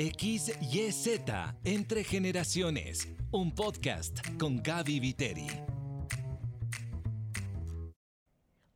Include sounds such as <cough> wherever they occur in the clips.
XYZ Entre Generaciones, un podcast con Gaby Viteri.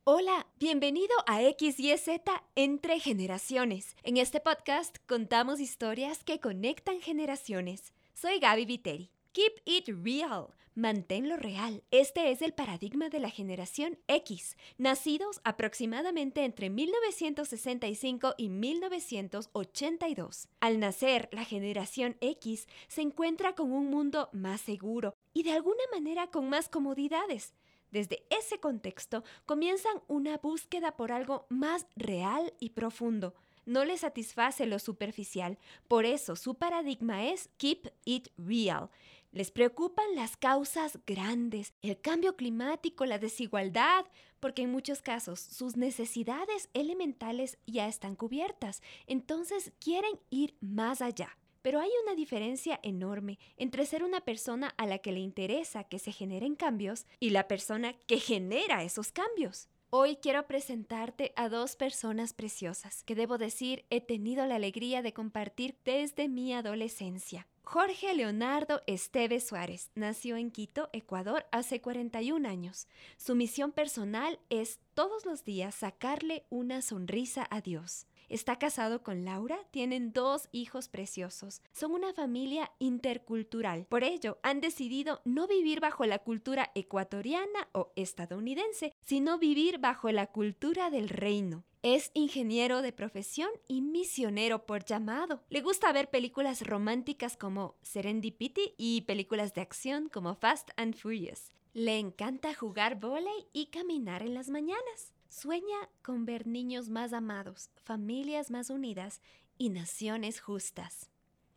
Hola, bienvenido a XYZ Entre Generaciones. En este podcast contamos historias que conectan generaciones. Soy Gaby Viteri. Keep it real. Manténlo real. Este es el paradigma de la generación X, nacidos aproximadamente entre 1965 y 1982. Al nacer, la generación X se encuentra con un mundo más seguro y de alguna manera con más comodidades. Desde ese contexto comienzan una búsqueda por algo más real y profundo no les satisface lo superficial. Por eso su paradigma es Keep It Real. Les preocupan las causas grandes, el cambio climático, la desigualdad, porque en muchos casos sus necesidades elementales ya están cubiertas. Entonces quieren ir más allá. Pero hay una diferencia enorme entre ser una persona a la que le interesa que se generen cambios y la persona que genera esos cambios. Hoy quiero presentarte a dos personas preciosas que debo decir he tenido la alegría de compartir desde mi adolescencia. Jorge Leonardo Esteves Suárez nació en Quito, Ecuador, hace 41 años. Su misión personal es todos los días sacarle una sonrisa a Dios. Está casado con Laura, tienen dos hijos preciosos. Son una familia intercultural. Por ello, han decidido no vivir bajo la cultura ecuatoriana o estadounidense, sino vivir bajo la cultura del reino. Es ingeniero de profesión y misionero por llamado. Le gusta ver películas románticas como Serendipity y películas de acción como Fast and Furious. Le encanta jugar volei y caminar en las mañanas. Sueña con ver niños más amados, familias más unidas y naciones justas.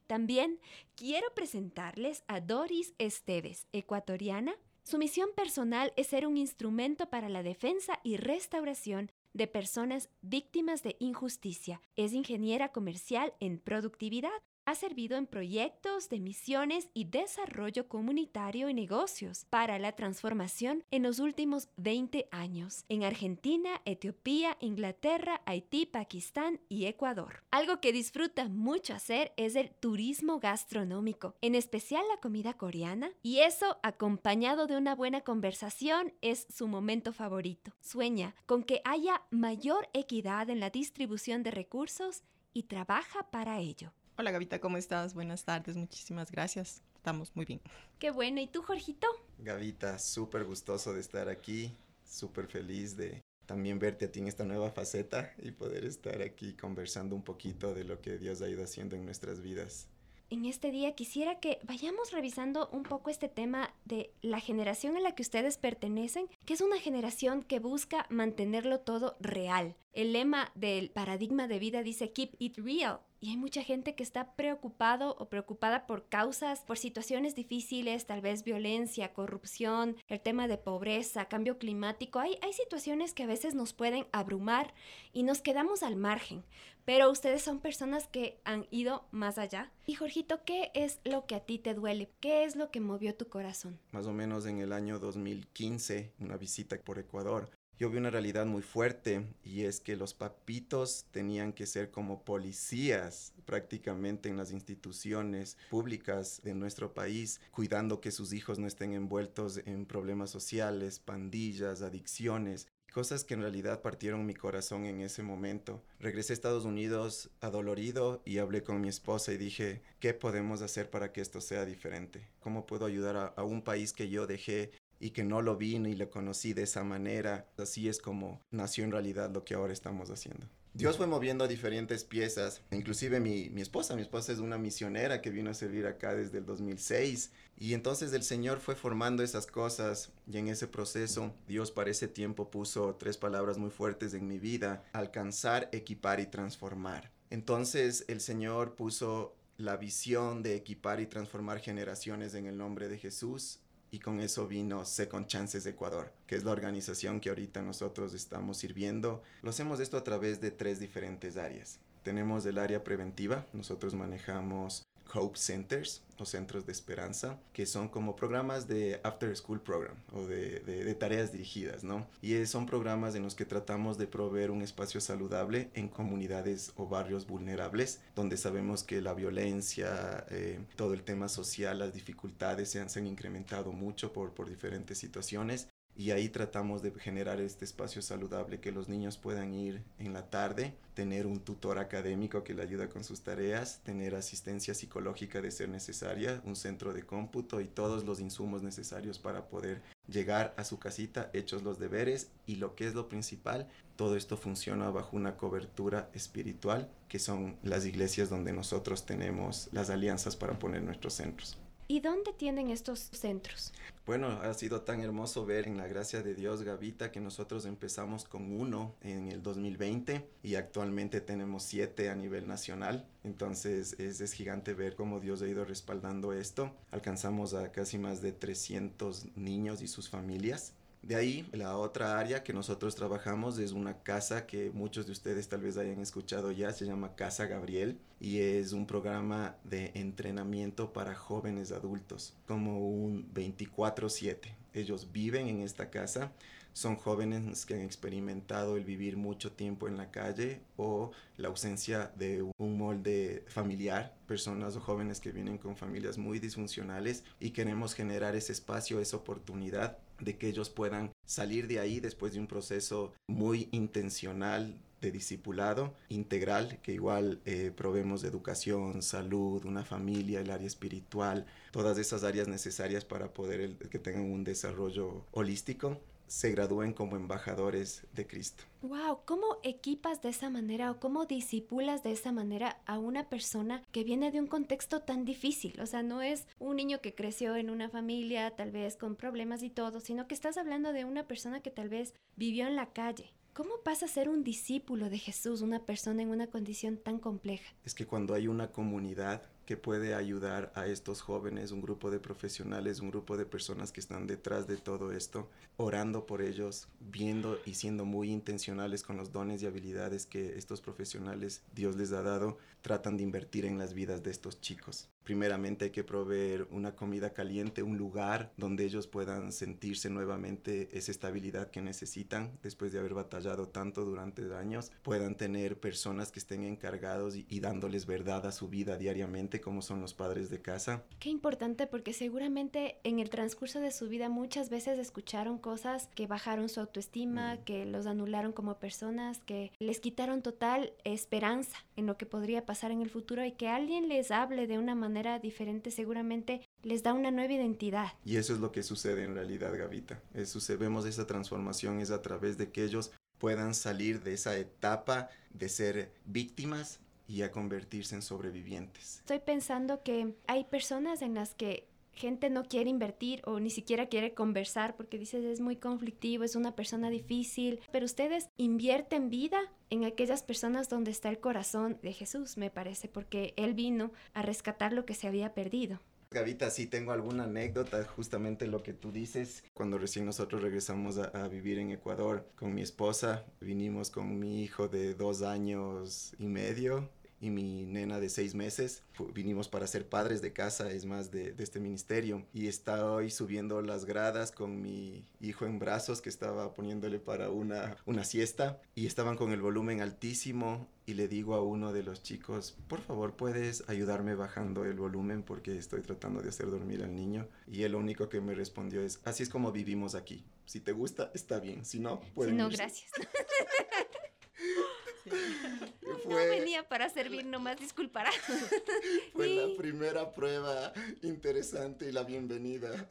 También quiero presentarles a Doris Esteves, ecuatoriana. Su misión personal es ser un instrumento para la defensa y restauración de personas víctimas de injusticia. Es ingeniera comercial en productividad. Ha servido en proyectos de misiones y desarrollo comunitario y negocios para la transformación en los últimos 20 años en Argentina, Etiopía, Inglaterra, Haití, Pakistán y Ecuador. Algo que disfruta mucho hacer es el turismo gastronómico, en especial la comida coreana, y eso acompañado de una buena conversación es su momento favorito. Sueña con que haya mayor equidad en la distribución de recursos y trabaja para ello. Hola Gavita, ¿cómo estás? Buenas tardes, muchísimas gracias. Estamos muy bien. Qué bueno, ¿y tú, Jorgito? Gavita, súper gustoso de estar aquí, súper feliz de también verte a ti en esta nueva faceta y poder estar aquí conversando un poquito de lo que Dios ha ido haciendo en nuestras vidas. En este día quisiera que vayamos revisando un poco este tema de la generación a la que ustedes pertenecen, que es una generación que busca mantenerlo todo real. El lema del paradigma de vida dice Keep it real, y hay mucha gente que está preocupado o preocupada por causas, por situaciones difíciles, tal vez violencia, corrupción, el tema de pobreza, cambio climático. Hay, hay situaciones que a veces nos pueden abrumar y nos quedamos al margen. Pero ustedes son personas que han ido más allá. Y Jorgito, ¿qué es lo que a ti te duele? ¿Qué es lo que movió tu corazón? Más o menos en el año 2015, una visita por Ecuador, yo vi una realidad muy fuerte y es que los papitos tenían que ser como policías prácticamente en las instituciones públicas de nuestro país, cuidando que sus hijos no estén envueltos en problemas sociales, pandillas, adicciones. Cosas que en realidad partieron mi corazón en ese momento. Regresé a Estados Unidos adolorido y hablé con mi esposa y dije, ¿qué podemos hacer para que esto sea diferente? ¿Cómo puedo ayudar a, a un país que yo dejé y que no lo vi ni lo conocí de esa manera. Así es como nació en realidad lo que ahora estamos haciendo. Dios fue moviendo diferentes piezas, inclusive mi, mi, esposa, mi esposa es una misionera que vino a servir acá desde el 2006 y entonces el Señor fue formando esas cosas y en ese proceso Dios para ese tiempo puso tres palabras muy fuertes en mi vida, alcanzar, equipar y transformar. Entonces el Señor puso la visión de equipar y transformar generaciones en el nombre de Jesús y con eso vino Second Chances Ecuador, que es la organización que ahorita nosotros estamos sirviendo. Lo hacemos esto a través de tres diferentes áreas. Tenemos el área preventiva, nosotros manejamos Hope Centers o centros de esperanza, que son como programas de after school program o de, de, tareas dirigidas, ¿no? Y son programas en los que tratamos de proveer un espacio saludable en comunidades o barrios vulnerables, donde sabemos que la violencia, eh, todo el tema social, las dificultades se han, se han incrementado mucho por, por diferentes situaciones y ahí tratamos de generar este espacio saludable que los niños puedan ir en la tarde, tener un tutor académico que le ayuda con sus tareas, tener asistencia psicológica de ser necesaria, un centro de cómputo y todos los insumos necesarios para poder llegar a su casita hechos los deberes y lo que es lo principal, todo esto funciona bajo una cobertura espiritual que son las iglesias donde nosotros tenemos las alianzas para poner nuestros centros. ¿Y dónde tienen estos centros? Bueno, ha sido tan hermoso ver en la gracia de Dios, Gavita, que nosotros empezamos con uno en el 2020 y actualmente tenemos siete a nivel nacional. Entonces es, es gigante ver cómo Dios ha ido respaldando esto. Alcanzamos a casi más de 300 niños y sus familias de ahí, la otra área que nosotros trabajamos es una casa que muchos de ustedes tal vez hayan escuchado ya, se llama Casa Gabriel y es un programa de entrenamiento para jóvenes adultos, como un 24/7. Ellos viven en esta casa, son jóvenes que han experimentado el vivir mucho tiempo en la calle o la ausencia de un molde familiar, personas o jóvenes que vienen con familias muy disfuncionales y queremos generar ese espacio, esa oportunidad de que ellos puedan salir de ahí después de un proceso muy intencional de discipulado integral, que igual eh, probemos de educación, salud, una familia, el área espiritual, todas esas áreas necesarias para poder que tengan un desarrollo holístico se gradúen como embajadores de Cristo. Wow, ¿cómo equipas de esa manera o cómo disipulas de esa manera a una persona que viene de un contexto tan difícil? O sea, no es un niño que creció en una familia tal vez con problemas y todo, sino que estás hablando de una persona que tal vez vivió en la calle. ¿Cómo pasa a ser un discípulo de Jesús, una persona en una condición tan compleja? Es que cuando hay una comunidad que puede ayudar a estos jóvenes, un grupo de profesionales, un grupo de personas que están detrás de todo esto, orando por ellos, viendo y siendo muy intencionales con los dones y habilidades que estos profesionales Dios les ha dado, tratan de invertir en las vidas de estos chicos. Primeramente hay que proveer una comida caliente, un lugar donde ellos puedan sentirse nuevamente esa estabilidad que necesitan después de haber batallado tanto durante años, puedan tener personas que estén encargados y, y dándoles verdad a su vida diariamente como son los padres de casa. Qué importante porque seguramente en el transcurso de su vida muchas veces escucharon cosas que bajaron su autoestima, que los anularon como personas, que les quitaron total esperanza en lo que podría pasar en el futuro y que alguien les hable de una manera diferente seguramente les da una nueva identidad. Y eso es lo que sucede en realidad, Gavita. Eso, vemos esa transformación es a través de que ellos puedan salir de esa etapa de ser víctimas y a convertirse en sobrevivientes. Estoy pensando que hay personas en las que gente no quiere invertir o ni siquiera quiere conversar porque dices es muy conflictivo, es una persona difícil, pero ustedes invierten vida en aquellas personas donde está el corazón de Jesús, me parece, porque Él vino a rescatar lo que se había perdido. Gavita, sí tengo alguna anécdota, justamente lo que tú dices. Cuando recién nosotros regresamos a, a, vivir en Ecuador con mi esposa, vinimos con mi hijo de dos años y medio y mi nena de seis meses. Vinimos para ser padres de casa, es más, de, de, este ministerio. Y estaba hoy subiendo las gradas con mi hijo en brazos que estaba poniéndole para una, una siesta y estaban con el volumen altísimo y le digo a uno de los chicos, por favor, ¿puedes ayudarme bajando el volumen porque estoy tratando de hacer dormir al niño? Y él lo único que me respondió es, así es como vivimos aquí. Si te gusta, está bien. Si no, pueden Si no, gracias. <laughs> <laughs> <laughs> no venía para servir, nomás disculpará. <laughs> Fue la primera prueba interesante y la bienvenida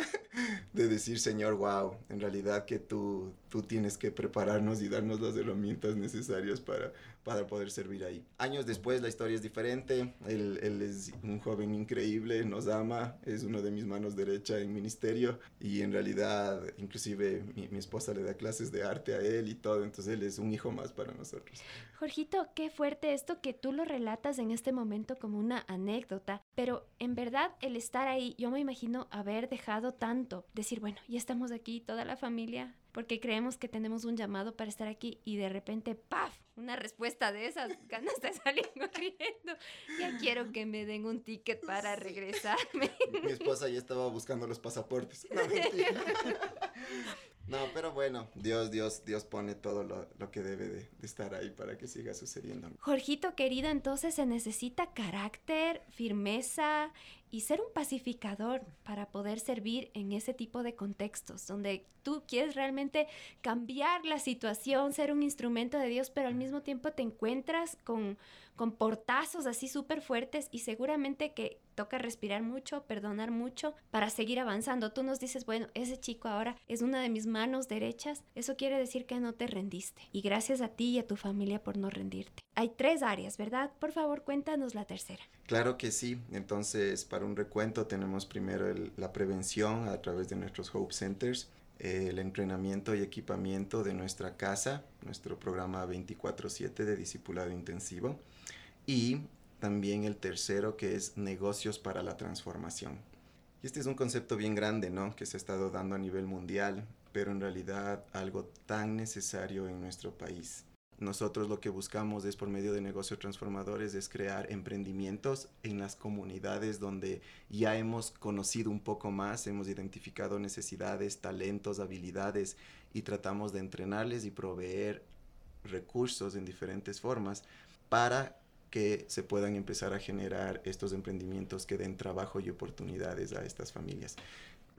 de decir, Señor, wow, en realidad que tú, tú tienes que prepararnos y darnos las herramientas necesarias para, para poder servir ahí. Años después la historia es diferente, él, él, es un joven increíble, nos ama, es uno de mis manos derecha en ministerio y en realidad inclusive mi, mi esposa le da clases de arte a él y todo, entonces él es un hijo más para nosotros. Jorgito, qué fuerte esto que tú lo relatas en este momento como una anécdota, pero en verdad el estar ahí, yo me imagino haber dejado tanto, decir, bueno, ya estamos aquí, toda la familia, porque creemos que tenemos un llamado para estar aquí y de repente, ¡paf! una respuesta de esas, <laughs> ganas de salir corriendo. Ya quiero que me den un ticket para regresarme. Mi esposa ya estaba buscando los pasaportes. No, <laughs> pero bueno, Dios, Dios, Dios pone todo lo, lo que debe de, de, estar ahí para que siga sucediendo. Jorgito querido, entonces se necesita carácter, firmeza y ser un pacificador para poder servir en ese tipo de contextos, donde tú quieres realmente cambiar la situación, ser un instrumento de Dios, pero al mismo tiempo te encuentras con, con portazos así súper fuertes y seguramente que toca respirar mucho, perdonar mucho para seguir avanzando. Tú nos dices, bueno, ese chico ahora es una de mis manos derechas, eso quiere decir que no te rendiste. Y gracias a ti y a tu familia por no rendirte. Hay tres áreas, ¿verdad? Por favor, cuéntanos la tercera. Claro que sí. Entonces, para un recuento tenemos primero la prevención a través de nuestros Hope Centers, el entrenamiento y equipamiento de nuestra casa, nuestro programa 24/7 de discipulado intensivo y también el tercero que es negocios para la transformación. Este es un concepto bien grande, ¿no? Que se ha estado dando a nivel mundial, pero en realidad algo tan necesario en nuestro país. Nosotros lo que buscamos es por medio de negocios transformadores es crear emprendimientos en las comunidades donde ya hemos conocido un poco más, hemos identificado necesidades, talentos, habilidades y tratamos de entrenarles y proveer recursos en diferentes formas para que se puedan empezar a generar estos emprendimientos que den trabajo y oportunidades a estas familias.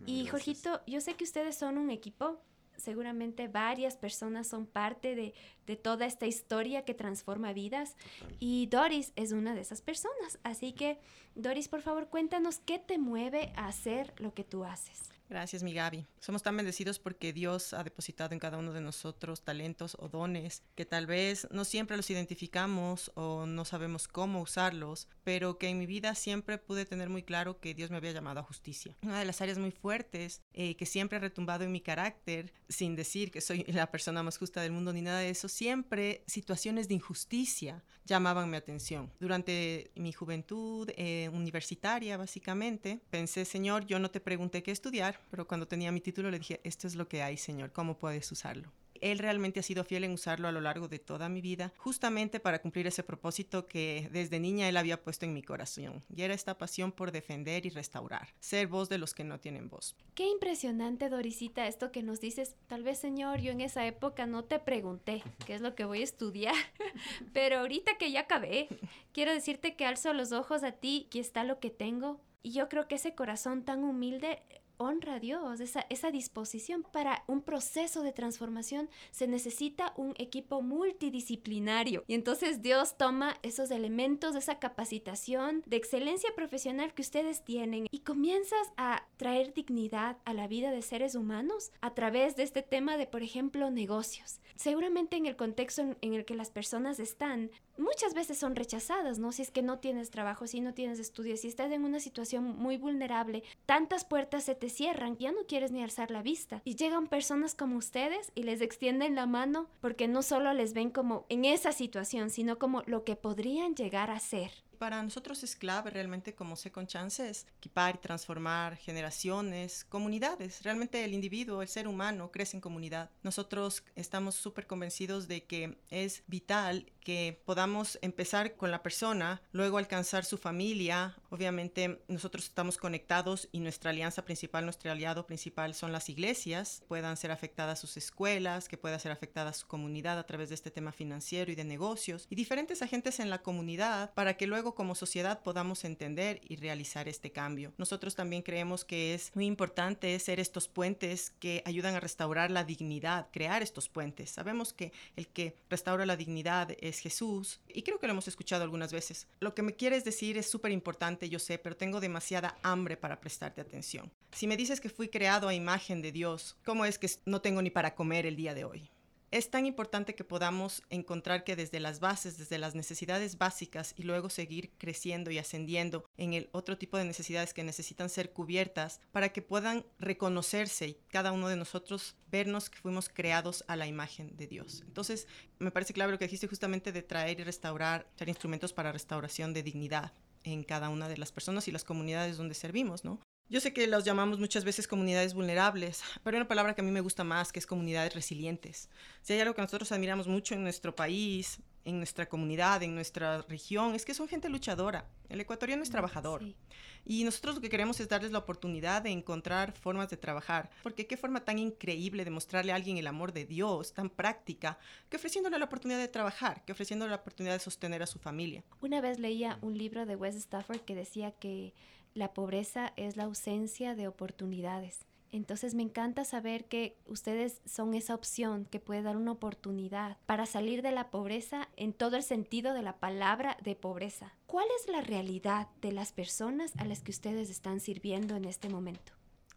Y Gracias. Jorgito, yo sé que ustedes son un equipo, seguramente varias personas son parte de, de toda esta historia que transforma vidas Total. y Doris es una de esas personas. Así que, Doris, por favor, cuéntanos qué te mueve a hacer lo que tú haces. Gracias, mi Gaby. Somos tan bendecidos porque Dios ha depositado en cada uno de nosotros talentos o dones que tal vez no siempre los identificamos o no sabemos cómo usarlos, pero que en mi vida siempre pude tener muy claro que Dios me había llamado a justicia. Una de las áreas muy fuertes eh, que siempre ha retumbado en mi carácter, sin decir que soy <laughs> la persona más justa del mundo ni nada de eso, siempre situaciones de injusticia llamaban mi atención. Durante mi juventud eh, universitaria, básicamente, pensé, Señor, yo no te pregunté qué estudiar, pero cuando tenía mi título le dije, esto es lo que hay, Señor, ¿cómo puedes usarlo? Él realmente ha sido fiel en usarlo a lo largo de toda mi vida, justamente para cumplir ese propósito que desde niña Él había puesto en mi corazón, y era esta pasión por defender y restaurar, ser voz de los que no tienen voz. Qué impresionante, Dorisita, esto que nos dices. Tal vez, Señor, yo en esa época no te pregunté qué es lo que voy a estudiar, <laughs> pero ahorita que ya acabé, quiero decirte que alzo los ojos a ti, aquí está lo que tengo. Y yo creo que ese corazón tan humilde honra a Dios, esa, disposición. Para un proceso de transformación se necesita un equipo multidisciplinario. Y entonces Dios toma esos elementos, esa capacitación de excelencia profesional que ustedes tienen y comienzas a traer dignidad a la vida de seres humanos a través de este tema de, por ejemplo, negocios. Seguramente en el contexto en el que las personas están, muchas veces son rechazadas, ¿no? Si es que no tienes trabajo, si no tienes estudios, si estás en una situación muy vulnerable, tantas puertas se te cierran, ya no quieres ni alzar la vista. Y llegan personas como ustedes y les extienden la mano porque no solo les ven como en esa situación, sino como lo que podrían llegar a ser. Para nosotros es clave realmente como Second Chances equipar y transformar generaciones, comunidades. Realmente el individuo, el ser humano crece en comunidad. Nosotros estamos súper convencidos de que es vital que podamos empezar con la persona, luego alcanzar su familia. Obviamente nosotros estamos conectados y nuestra alianza principal, nuestro aliado principal son las iglesias. Puedan ser afectadas sus escuelas, que pueda ser afectada su comunidad a través de este tema financiero y de negocios y diferentes agentes en la comunidad para que luego como sociedad podamos entender y realizar este cambio. Nosotros también creemos que es muy importante ser estos puentes que ayudan a restaurar la dignidad, crear estos puentes. Sabemos que el que restaura la dignidad es Jesús y creo que lo hemos escuchado algunas veces. Lo que me quieres decir es súper yo sé, pero tengo demasiada hambre para prestarte atención. Si me dices que fui creado a imagen de Dios, ¿cómo es que no tengo ni para comer el día de hoy? Es tan importante que podamos encontrar que desde las bases, desde las necesidades básicas y luego seguir creciendo y ascendiendo en el otro tipo de necesidades que necesitan ser cubiertas para que puedan reconocerse y cada uno de nosotros vernos que fuimos creados a la imagen de Dios. Entonces, me parece clave lo que dijiste justamente de traer y restaurar, ser instrumentos para restauración de dignidad en cada una de las personas y las comunidades donde servimos, ¿no? Yo sé que los llamamos muchas veces comunidades vulnerables, pero hay una palabra que a mí me gusta más, que es comunidades resilientes. Si hay algo que nosotros admiramos mucho en nuestro país, en nuestra comunidad, en nuestra región, es que son gente luchadora. El ecuatoriano es mm, trabajador. Y nosotros lo que queremos es darles la oportunidad de encontrar formas de trabajar. Porque qué forma tan increíble de mostrarle a alguien el amor de Dios, tan práctica, que ofreciéndole la oportunidad de trabajar, que ofreciéndole la oportunidad de sostener a su familia. Una vez leía un libro de Wes Stafford que decía que la pobreza es la ausencia de oportunidades. Entonces me encanta saber que ustedes son esa opción que puede dar una oportunidad para salir de la pobreza en todo el sentido de la palabra de pobreza. ¿Cuál es la realidad de las personas a las que ustedes están sirviendo en este momento?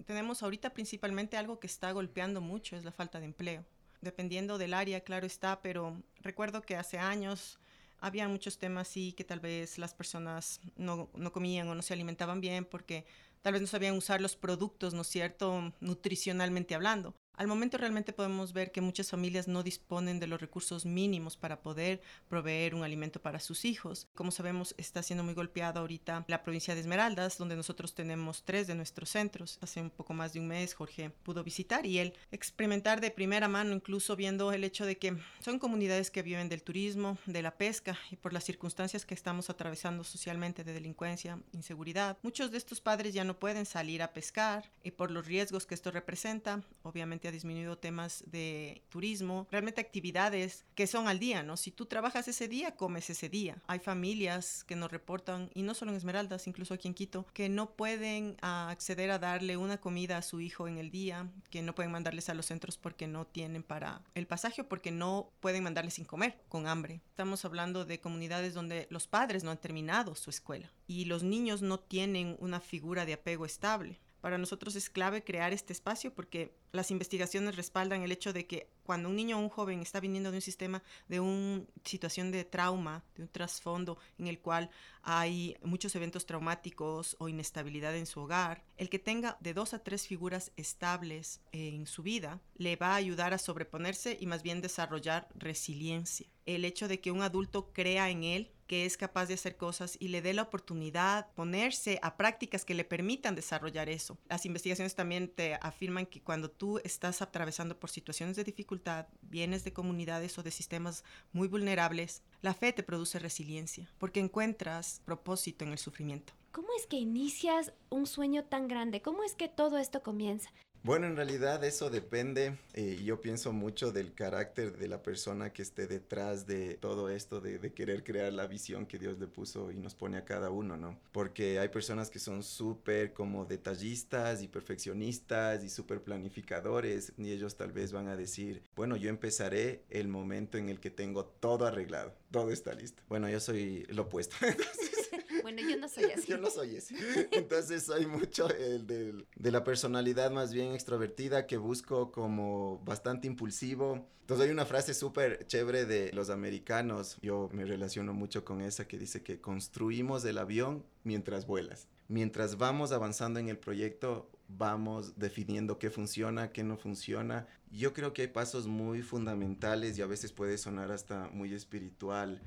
Tenemos ahorita principalmente algo que está golpeando mucho, es la falta de empleo. Dependiendo del área, claro está, pero recuerdo que hace años había muchos temas sí que tal vez las personas no, no comían o no se alimentaban bien porque tal vez no sabían usar los productos, ¿no es cierto?, nutricionalmente hablando. Al momento realmente podemos ver que muchas familias no disponen de los recursos mínimos para poder proveer un alimento para sus hijos. Como sabemos, está siendo muy golpeada ahorita la provincia de Esmeraldas, donde nosotros tenemos tres de nuestros centros. Hace un poco más de un mes Jorge pudo visitar y él experimentar de primera mano, incluso viendo el hecho de que son comunidades que viven del turismo, de la pesca y por las circunstancias que estamos atravesando socialmente de delincuencia, inseguridad. Muchos de estos padres ya no pueden salir a pescar y por los riesgos que esto representa, obviamente disminuido temas de turismo, realmente actividades que son al día, ¿no? Si tú trabajas ese día, comes ese día. Hay familias que nos reportan, y no solo en Esmeraldas, incluso aquí en Quito, que no pueden ah, acceder a darle una comida a su hijo en el día, que no pueden mandarles a los centros porque no tienen para el pasaje porque no pueden mandarles sin comer, con hambre. Estamos hablando de comunidades donde los padres no han terminado su escuela y los niños no tienen una figura de apego estable. Para nosotros es clave crear este espacio porque las investigaciones respaldan el hecho de que cuando un niño o un joven está viniendo de un sistema, de una situación de trauma, de un trasfondo en el cual hay muchos eventos traumáticos o inestabilidad en su hogar, el que tenga de dos a tres figuras estables en su vida le va a ayudar a sobreponerse y más bien desarrollar resiliencia. El hecho de que un adulto crea en él que es capaz de hacer cosas y le dé la oportunidad, ponerse a prácticas que le permitan desarrollar eso. Las investigaciones también te afirman que cuando tú estás atravesando por situaciones de dificultad, vienes de comunidades o de sistemas muy vulnerables, la fe te produce resiliencia, porque encuentras propósito en el sufrimiento. ¿Cómo es que inicias un sueño tan grande? ¿Cómo es que todo esto comienza? Bueno, en realidad eso depende, eh, yo pienso mucho del carácter de la persona que esté detrás de todo esto, de, de, querer crear la visión que Dios le puso y nos pone a cada uno, ¿no? Porque hay personas que son súper como detallistas y perfeccionistas y súper planificadores y ellos tal vez van a decir, bueno, yo empezaré el momento en el que tengo todo arreglado, todo está listo. Bueno, yo soy lo opuesto. <laughs> Bueno, yo no soy <laughs> así. yo no soy ese. Entonces soy mucho el de, de la personalidad más bien extrovertida que busco como bastante impulsivo. Entonces hay una frase súper chévere de los americanos, yo me relaciono mucho con esa que dice que construimos el avión mientras vuelas. Mientras vamos avanzando en el proyecto, vamos definiendo qué funciona, qué no funciona. Yo creo que hay pasos muy fundamentales y a veces puede sonar hasta muy espiritual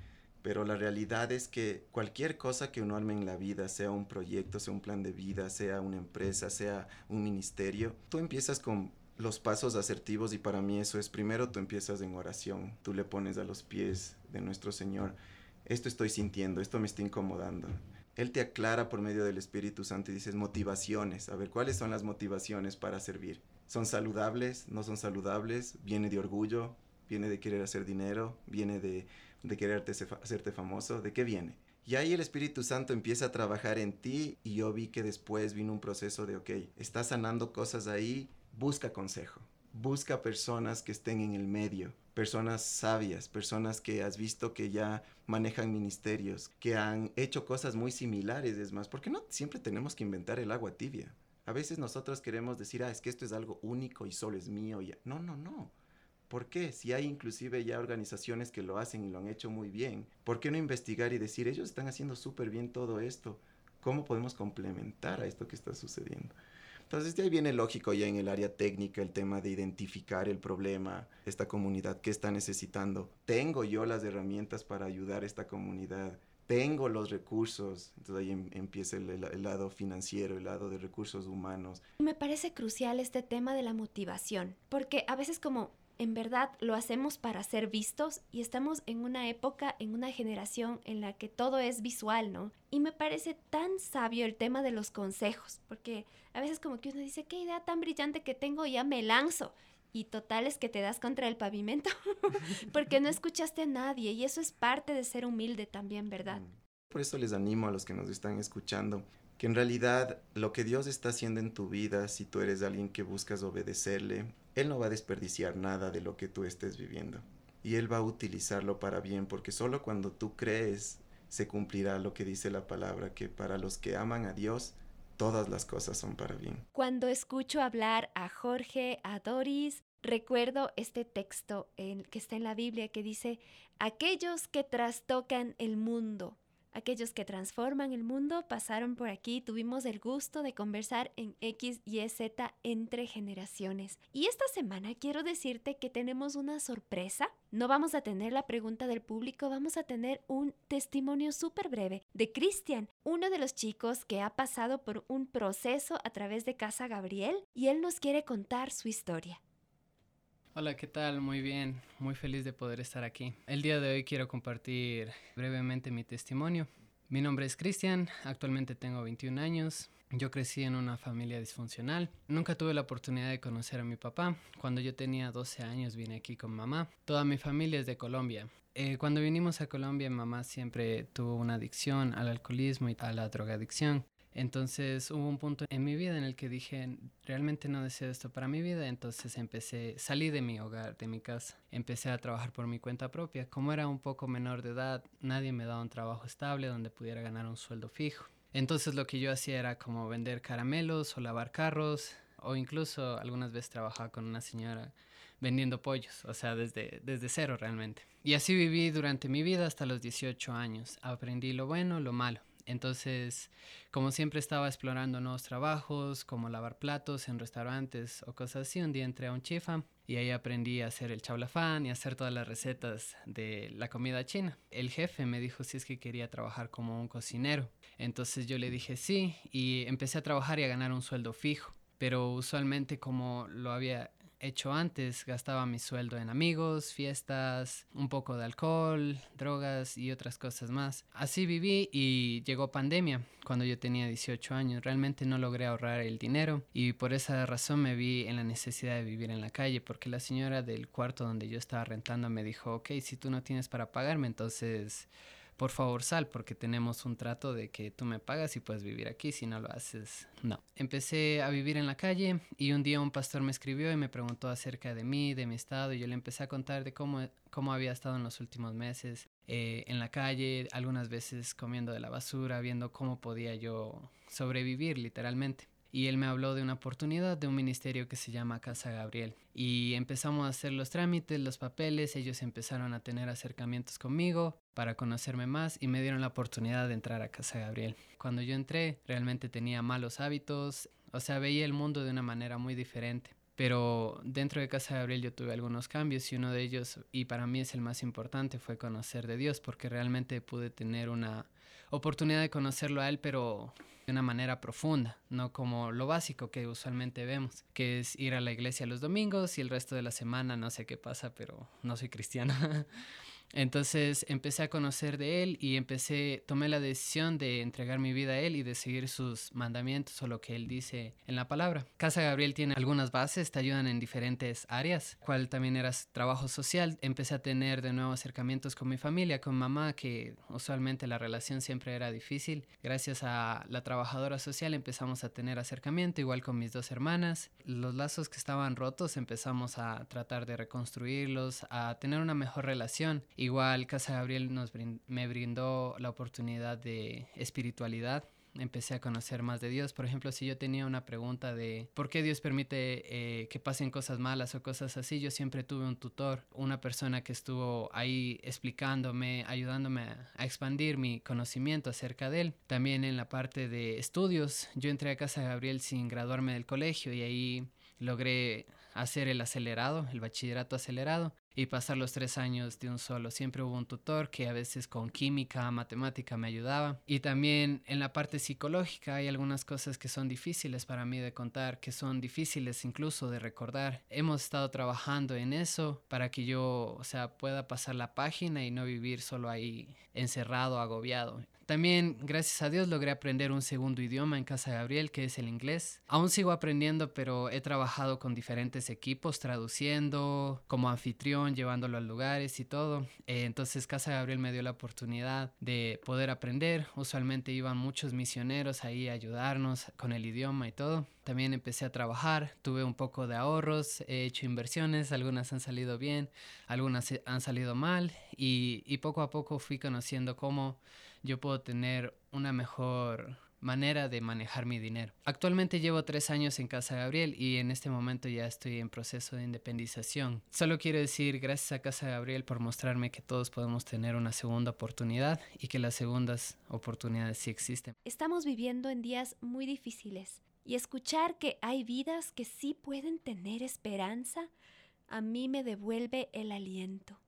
pero la realidad es que cualquier cosa que uno arme en la vida, sea un proyecto, sea un plan de vida, sea una empresa, sea un ministerio, tú empiezas con los pasos asertivos y para mí eso es primero tú empiezas en oración, tú le pones a los pies de nuestro Señor, esto estoy sintiendo, esto me está incomodando. Él te aclara por medio del Espíritu Santo y dices motivaciones, a ver, ¿cuáles son las motivaciones para servir? ¿Son saludables? ¿No son saludables? ¿Viene de orgullo? ¿Viene de querer hacer dinero? ¿Viene de de quererte hacerte famoso, ¿de qué viene? Y ahí el Espíritu Santo empieza a trabajar en ti y yo vi que después vino un proceso de, ok, estás sanando cosas ahí, busca consejo, busca personas que estén en el medio, personas sabias, personas que has visto que ya manejan ministerios, que han hecho cosas muy similares, es más, porque no siempre tenemos que inventar el agua tibia. A veces nosotros queremos decir, ah, es que esto es algo único y solo es mío. Y no, no, no. ¿Por qué? Si hay inclusive ya organizaciones que lo hacen y lo han hecho muy bien, ¿por qué no investigar y decir, ellos están haciendo súper bien todo esto? ¿Cómo podemos complementar a esto que está sucediendo? Entonces de ahí viene lógico ya en el área técnica el tema de identificar el problema, esta comunidad, qué está necesitando. ¿Tengo yo las herramientas para ayudar a esta comunidad? tengo los recursos, entonces ahí em, empieza el, lado financiero, el lado de recursos humanos. Me parece crucial este tema de la motivación, porque a veces como en verdad lo hacemos para ser vistos y estamos en una época, en una generación en la que todo es visual, ¿no? Y me parece tan sabio el tema de los consejos, porque a veces como que uno dice, qué idea tan brillante que tengo, ya me lanzo. Y total es que te das contra el pavimento, <laughs> porque no escuchaste a nadie y eso es parte de ser humilde también, ¿verdad? Mm. Por eso les animo a los que nos están escuchando que en realidad lo que Dios está haciendo en tu vida, si tú eres alguien que buscas obedecerle, Él no va a desperdiciar nada de lo que tú estés viviendo. Y Él va a utilizarlo para bien, porque solo cuando tú crees se cumplirá lo que dice la palabra, que para los que aman a Dios, todas las cosas son para bien. Cuando escucho hablar a Jorge, a Doris, recuerdo este texto que está en la Biblia que dice, aquellos que trastocan el mundo Aquellos que transforman el mundo pasaron por aquí, tuvimos el gusto de conversar en X y Z entre generaciones. Y esta semana quiero decirte que tenemos una sorpresa. No vamos a tener la pregunta del público, vamos a tener un testimonio súper breve de Cristian, uno de los chicos que ha pasado por un proceso a través de Casa Gabriel y él nos quiere contar su historia. Hola, ¿qué tal? Muy bien, muy feliz de poder estar aquí. El día de hoy quiero compartir brevemente mi testimonio. Mi nombre es Cristian, actualmente tengo 21 años. Yo crecí en una familia disfuncional. Nunca tuve la oportunidad de conocer a mi papá. Cuando yo tenía 12 años vine aquí con mamá. Toda mi familia es de Colombia. Eh, cuando vinimos a Colombia, mamá siempre tuvo una adicción al alcoholismo y a la drogadicción. Entonces hubo un punto en mi vida en el que dije, realmente no deseo esto para mi vida, entonces empecé, salí de mi hogar, de mi casa, empecé a trabajar por mi cuenta propia. Como era un poco menor de edad, nadie me daba un trabajo estable donde pudiera ganar un sueldo fijo. Entonces lo que yo hacía era como vender caramelos o lavar carros o incluso algunas veces trabajaba con una señora vendiendo pollos, o sea, desde, desde cero realmente. Y así viví durante mi vida hasta los 18 años. Aprendí lo bueno, lo malo. Entonces, como siempre estaba explorando nuevos trabajos, como lavar platos en restaurantes o cosas así, un día entré a un chifa y ahí aprendí a hacer el chaulafán y a hacer todas las recetas de la comida china. El jefe me dijo si es que quería trabajar como un cocinero. Entonces yo le dije sí y empecé a trabajar y a ganar un sueldo fijo. Pero usualmente como lo había hecho antes. Gastaba mi sueldo en amigos, fiestas, un poco de alcohol, drogas y otras cosas más. Así viví y llegó pandemia cuando yo tenía 18 años. Realmente no logré ahorrar el dinero y por esa razón me vi en la necesidad de vivir en la calle porque la señora del cuarto donde yo estaba rentando me dijo, ok, si tú no tienes para pagarme, entonces por favor sal porque tenemos un trato de que tú me pagas y puedes vivir aquí, si no lo haces, no. Empecé a vivir en la calle y un día un pastor me escribió y me preguntó acerca de mí, de mi estado y yo le empecé a contar de cómo, cómo había estado en los últimos meses eh, en la calle, algunas veces comiendo de la basura, viendo cómo podía yo sobrevivir literalmente y él me habló de una oportunidad de un ministerio que se llama Casa Gabriel. Y empezamos a hacer los trámites, los papeles, ellos empezaron a tener acercamientos conmigo para conocerme más y me dieron la oportunidad de entrar a Casa Gabriel. Cuando yo entré, realmente tenía malos hábitos, o sea, veía el mundo de una manera muy diferente. Pero dentro de Casa Gabriel yo tuve algunos cambios y uno de ellos, y para mí es el más importante, fue conocer de Dios, porque realmente pude tener una oportunidad de conocerlo a Él, pero de una manera profunda, no como lo básico que usualmente vemos, que es ir a la iglesia los domingos y el resto de la semana no sé qué pasa, pero no soy cristiana. <laughs> Entonces empecé a conocer de Él y empecé, tomé la decisión de entregar mi vida a Él y de seguir sus mandamientos o lo que Él dice en la palabra. Casa Gabriel tiene algunas bases, te ayudan en diferentes áreas, cual también era trabajo social. Empecé a tener de nuevo acercamientos con mi familia, con mamá, que usualmente la relación siempre era difícil. Gracias a la trabajadora social empezamos a tener acercamiento, igual con mis dos hermanas. Los lazos que estaban rotos empezamos a tratar de reconstruirlos, a tener una mejor relación. Igual Casa Gabriel nos me brindó la oportunidad de espiritualidad. Empecé a conocer más de Dios. Por ejemplo, si yo tenía una pregunta de por qué Dios permite eh, que pasen cosas malas o cosas así, yo siempre tuve un tutor, una persona que estuvo ahí explicándome, ayudándome a, expandir mi conocimiento acerca de él. También en la parte de estudios, yo entré a Casa Gabriel sin graduarme del colegio y ahí logré hacer el acelerado, el bachillerato acelerado. Y pasar los tres años de un solo. Siempre hubo un tutor que a veces con química, matemática me ayudaba. Y también en la parte psicológica hay algunas cosas que son difíciles para mí de contar, que son difíciles incluso de recordar. Hemos estado trabajando en eso para que yo, o sea, pueda pasar la página y no vivir solo ahí encerrado, agobiado. También, gracias a Dios, logré aprender un segundo idioma en Casa Gabriel, que es el inglés. Aún sigo aprendiendo, pero he trabajado con diferentes equipos, traduciendo, como anfitrión, llevándolo a lugares y todo. Eh, entonces, Casa Gabriel me dio la oportunidad de poder aprender. Usualmente iban muchos misioneros ahí a ayudarnos con el idioma y todo. También empecé a trabajar, tuve un poco de ahorros, he hecho inversiones, algunas han salido bien, algunas han salido mal y, y poco a poco fui conociendo cómo yo puedo tener una mejor manera de manejar mi dinero. Actualmente llevo tres años en Casa Gabriel y en este momento ya estoy en proceso de independización. Solo quiero decir gracias a Casa Gabriel por mostrarme que todos podemos tener una segunda oportunidad y que las segundas oportunidades sí existen. Estamos viviendo en días muy difíciles y escuchar que hay vidas que sí pueden tener esperanza a mí me devuelve el aliento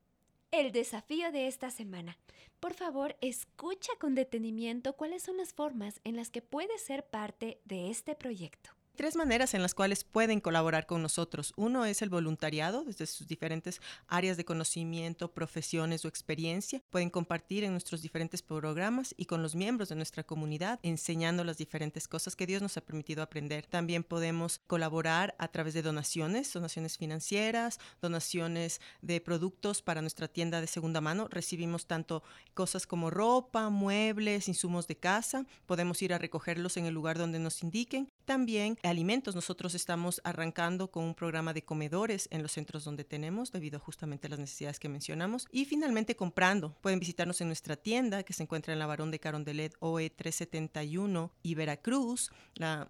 el desafío de esta semana. Por favor, escucha con detenimiento cuáles son las formas en las que puedes ser parte de este proyecto tres maneras en las cuales pueden colaborar con nosotros. Uno es el voluntariado, desde sus diferentes áreas de conocimiento, profesiones o experiencia. Pueden compartir en nuestros diferentes programas y con los miembros de nuestra comunidad, enseñando las diferentes cosas que Dios nos ha permitido aprender. También podemos colaborar a través de donaciones, donaciones financieras, donaciones de productos para nuestra tienda de segunda mano. Recibimos tanto cosas como ropa, muebles, insumos de casa. Podemos ir a recogerlos en el lugar donde nos indiquen. También alimentos. Nosotros estamos arrancando con un programa de comedores en los centros donde tenemos, debido justamente a las necesidades que mencionamos. Y finalmente comprando. Pueden visitarnos en nuestra tienda que se encuentra en la Barón de Carondelet OE 371 y Veracruz.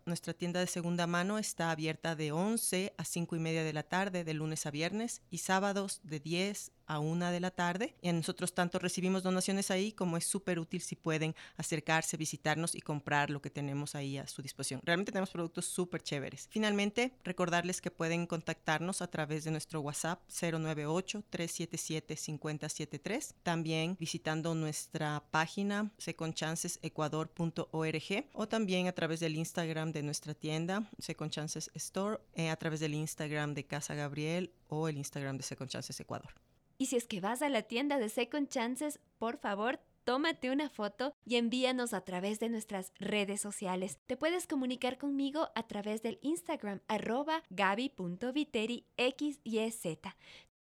Nuestra tienda de segunda mano está abierta de 11 a 5 y media de la tarde, de lunes a viernes, y sábados de 10 a una de la tarde. Y nosotros tanto recibimos donaciones ahí como es súper útil si pueden acercarse, visitarnos y comprar lo que tenemos ahí a su disposición. Realmente tenemos productos súper chéveres. Finalmente, recordarles que pueden contactarnos a través de nuestro WhatsApp 098-377-5073. También visitando nuestra página seconchancesecuador.org o también a través del Instagram de nuestra tienda Second Chances Store, eh, a través del Instagram de Casa Gabriel o el Instagram de Second Chances Ecuador. Y si es que vas a la tienda de Second Chances, por favor, tómate una foto y envíanos a través de nuestras redes sociales. Te puedes comunicar conmigo a través del Instagram arroba gaby.viteri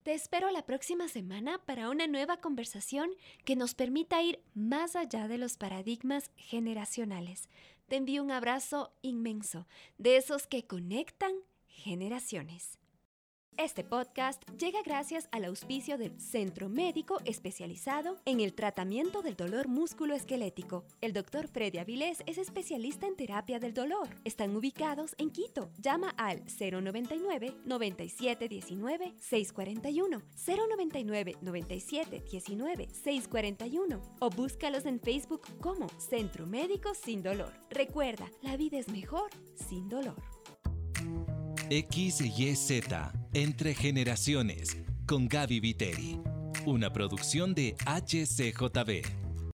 Te espero la próxima semana para una nueva conversación que nos permita ir más allá de los paradigmas generacionales. Te envío un abrazo inmenso, de esos que conectan generaciones. Este podcast llega gracias al auspicio del Centro Médico Especializado en el Tratamiento del Dolor Músculo-Esquelético. El doctor Freddy Avilés es especialista en terapia del dolor. Están ubicados en Quito. Llama al 099 9719 641 099 9719 641 o búscalos en Facebook como Centro Médico Sin Dolor. Recuerda, la vida es mejor sin dolor. XYZ Entre Generaciones con Gaby Viteri. Una producción de HCJB.